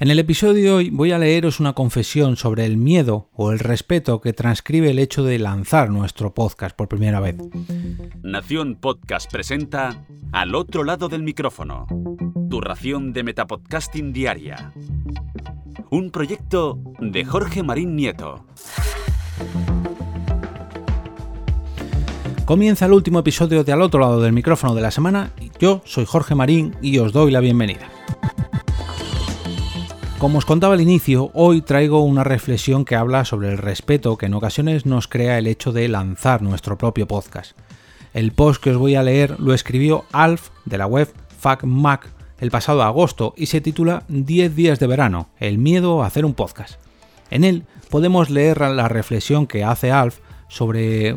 En el episodio de hoy voy a leeros una confesión sobre el miedo o el respeto que transcribe el hecho de lanzar nuestro podcast por primera vez. Nación Podcast presenta Al otro lado del micrófono, tu ración de Metapodcasting Diaria. Un proyecto de Jorge Marín Nieto. Comienza el último episodio de Al otro lado del micrófono de la semana. Yo soy Jorge Marín y os doy la bienvenida. Como os contaba al inicio, hoy traigo una reflexión que habla sobre el respeto que en ocasiones nos crea el hecho de lanzar nuestro propio podcast. El post que os voy a leer lo escribió Alf de la web FacMac el pasado agosto y se titula 10 días de verano, el miedo a hacer un podcast. En él podemos leer la reflexión que hace Alf sobre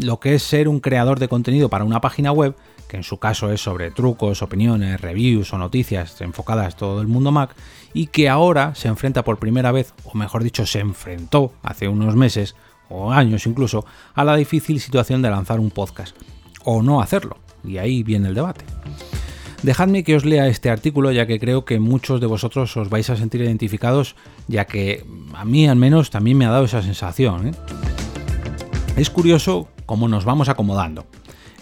lo que es ser un creador de contenido para una página web, en su caso es sobre trucos, opiniones, reviews o noticias enfocadas a todo el mundo Mac, y que ahora se enfrenta por primera vez, o mejor dicho, se enfrentó hace unos meses, o años incluso, a la difícil situación de lanzar un podcast, o no hacerlo, y ahí viene el debate. Dejadme que os lea este artículo ya que creo que muchos de vosotros os vais a sentir identificados, ya que a mí al menos también me ha dado esa sensación. ¿eh? Es curioso cómo nos vamos acomodando.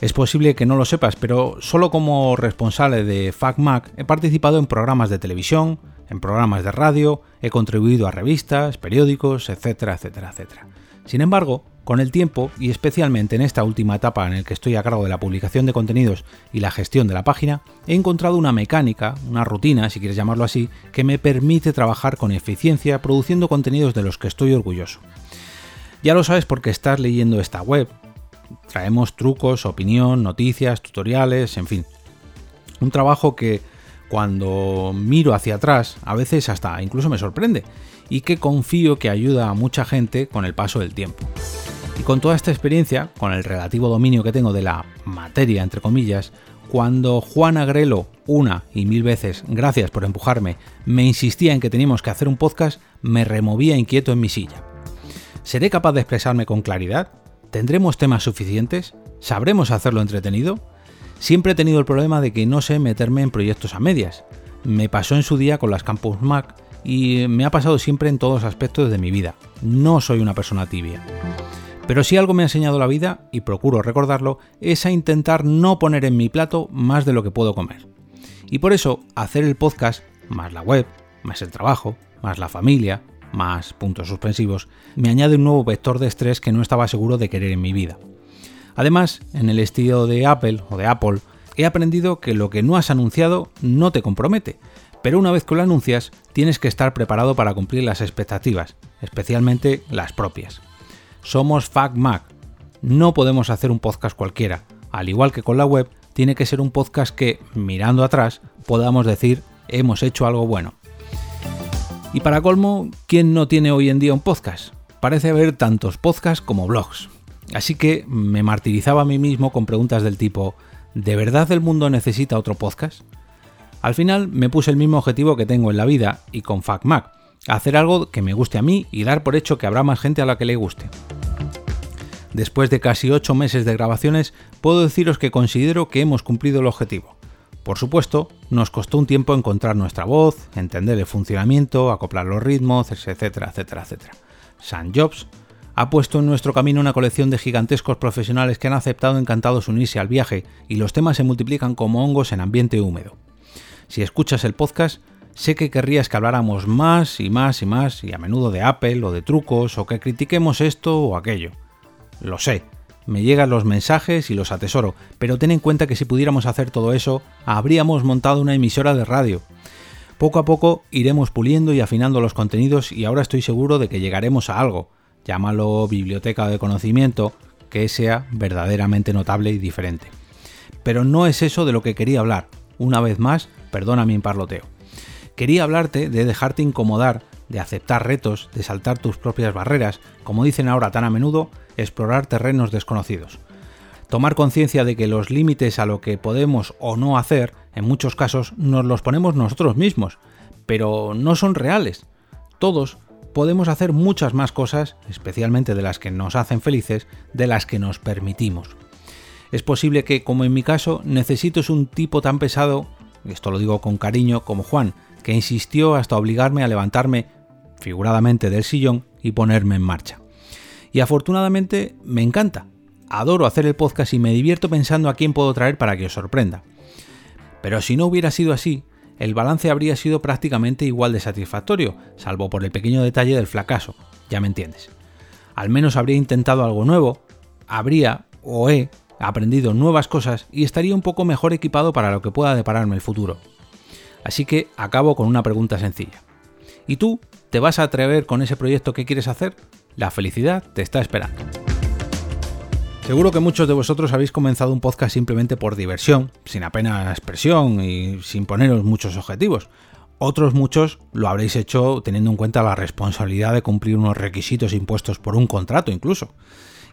Es posible que no lo sepas, pero solo como responsable de FacMac he participado en programas de televisión, en programas de radio, he contribuido a revistas, periódicos, etcétera, etcétera, etcétera. Sin embargo, con el tiempo, y especialmente en esta última etapa en la que estoy a cargo de la publicación de contenidos y la gestión de la página, he encontrado una mecánica, una rutina, si quieres llamarlo así, que me permite trabajar con eficiencia produciendo contenidos de los que estoy orgulloso. Ya lo sabes porque estás leyendo esta web. Traemos trucos, opinión, noticias, tutoriales, en fin. Un trabajo que cuando miro hacia atrás a veces hasta incluso me sorprende y que confío que ayuda a mucha gente con el paso del tiempo. Y con toda esta experiencia, con el relativo dominio que tengo de la materia, entre comillas, cuando Juan Agrelo, una y mil veces, gracias por empujarme, me insistía en que teníamos que hacer un podcast, me removía inquieto en mi silla. ¿Seré capaz de expresarme con claridad? ¿Tendremos temas suficientes? ¿Sabremos hacerlo entretenido? Siempre he tenido el problema de que no sé meterme en proyectos a medias. Me pasó en su día con las Campus Mac y me ha pasado siempre en todos los aspectos de mi vida. No soy una persona tibia. Pero si algo me ha enseñado la vida, y procuro recordarlo, es a intentar no poner en mi plato más de lo que puedo comer. Y por eso hacer el podcast, más la web, más el trabajo, más la familia, más puntos suspensivos, me añade un nuevo vector de estrés que no estaba seguro de querer en mi vida. Además, en el estilo de Apple o de Apple, he aprendido que lo que no has anunciado no te compromete, pero una vez que lo anuncias, tienes que estar preparado para cumplir las expectativas, especialmente las propias. Somos FacMac. No podemos hacer un podcast cualquiera. Al igual que con la web, tiene que ser un podcast que, mirando atrás, podamos decir hemos hecho algo bueno. Y para colmo, ¿quién no tiene hoy en día un podcast? Parece haber tantos podcasts como blogs. Así que me martirizaba a mí mismo con preguntas del tipo, ¿de verdad el mundo necesita otro podcast? Al final me puse el mismo objetivo que tengo en la vida y con FacMac, hacer algo que me guste a mí y dar por hecho que habrá más gente a la que le guste. Después de casi 8 meses de grabaciones, puedo deciros que considero que hemos cumplido el objetivo. Por supuesto, nos costó un tiempo encontrar nuestra voz, entender el funcionamiento, acoplar los ritmos, etcétera, etcétera, etcétera. San Jobs ha puesto en nuestro camino una colección de gigantescos profesionales que han aceptado encantados unirse al viaje y los temas se multiplican como hongos en ambiente húmedo. Si escuchas el podcast, sé que querrías que habláramos más y más y más y a menudo de Apple o de trucos o que critiquemos esto o aquello. Lo sé, me llegan los mensajes y los atesoro, pero ten en cuenta que si pudiéramos hacer todo eso, habríamos montado una emisora de radio. Poco a poco iremos puliendo y afinando los contenidos y ahora estoy seguro de que llegaremos a algo, llámalo biblioteca de conocimiento, que sea verdaderamente notable y diferente. Pero no es eso de lo que quería hablar. Una vez más, perdona mi parloteo. Quería hablarte de dejarte incomodar, de aceptar retos, de saltar tus propias barreras, como dicen ahora tan a menudo, explorar terrenos desconocidos. Tomar conciencia de que los límites a lo que podemos o no hacer, en muchos casos, nos los ponemos nosotros mismos, pero no son reales. Todos podemos hacer muchas más cosas, especialmente de las que nos hacen felices, de las que nos permitimos. Es posible que, como en mi caso, necesites un tipo tan pesado, esto lo digo con cariño, como Juan, que insistió hasta obligarme a levantarme figuradamente del sillón y ponerme en marcha. Y afortunadamente me encanta. Adoro hacer el podcast y me divierto pensando a quién puedo traer para que os sorprenda. Pero si no hubiera sido así, el balance habría sido prácticamente igual de satisfactorio, salvo por el pequeño detalle del fracaso, ya me entiendes. Al menos habría intentado algo nuevo, habría o he aprendido nuevas cosas y estaría un poco mejor equipado para lo que pueda depararme el futuro. Así que acabo con una pregunta sencilla. ¿Y tú te vas a atrever con ese proyecto que quieres hacer? La felicidad te está esperando. Seguro que muchos de vosotros habéis comenzado un podcast simplemente por diversión, sin apenas expresión y sin poneros muchos objetivos. Otros muchos lo habréis hecho teniendo en cuenta la responsabilidad de cumplir unos requisitos impuestos por un contrato incluso.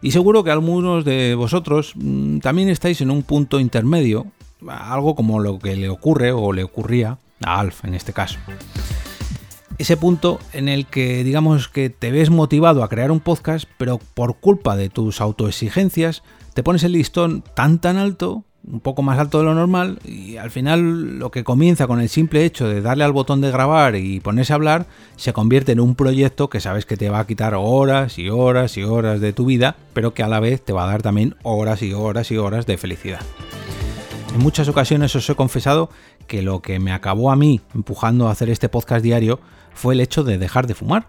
Y seguro que algunos de vosotros mm, también estáis en un punto intermedio, algo como lo que le ocurre o le ocurría a Alf en este caso ese punto en el que digamos que te ves motivado a crear un podcast, pero por culpa de tus autoexigencias te pones el listón tan tan alto, un poco más alto de lo normal, y al final lo que comienza con el simple hecho de darle al botón de grabar y ponerse a hablar, se convierte en un proyecto que sabes que te va a quitar horas y horas y horas de tu vida, pero que a la vez te va a dar también horas y horas y horas de felicidad. En muchas ocasiones os he confesado que lo que me acabó a mí empujando a hacer este podcast diario fue el hecho de dejar de fumar.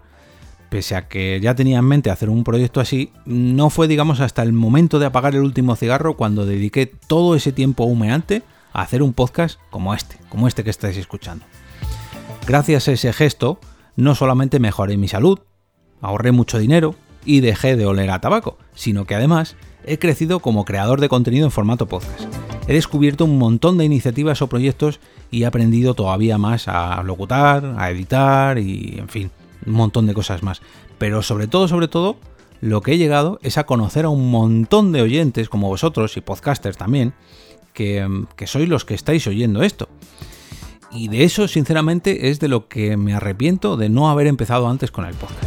Pese a que ya tenía en mente hacer un proyecto así, no fue digamos hasta el momento de apagar el último cigarro cuando dediqué todo ese tiempo humeante a hacer un podcast como este, como este que estáis escuchando. Gracias a ese gesto, no solamente mejoré mi salud, ahorré mucho dinero y dejé de oler a tabaco, sino que además he crecido como creador de contenido en formato podcast. He descubierto un montón de iniciativas o proyectos y he aprendido todavía más a locutar, a editar y, en fin, un montón de cosas más. Pero sobre todo, sobre todo, lo que he llegado es a conocer a un montón de oyentes como vosotros y podcasters también, que, sois los que estáis oyendo esto. Y de eso, sinceramente, es de lo que me arrepiento de no haber empezado antes con el podcast.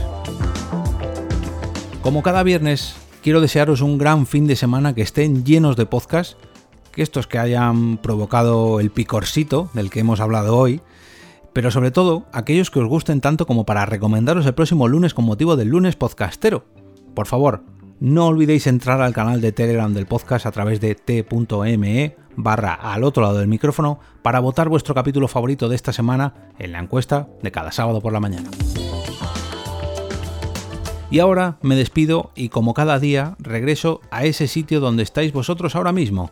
Como cada viernes, quiero desearos un gran fin de semana que estén llenos de podcasts estos que hayan provocado el picorcito del que hemos hablado hoy, pero sobre todo aquellos que os gusten tanto como para recomendaros el próximo lunes con motivo del lunes podcastero. Por favor, no olvidéis entrar al canal de Telegram del podcast a través de t.me barra al otro lado del micrófono para votar vuestro capítulo favorito de esta semana en la encuesta de cada sábado por la mañana. Y ahora me despido y como cada día regreso a ese sitio donde estáis vosotros ahora mismo,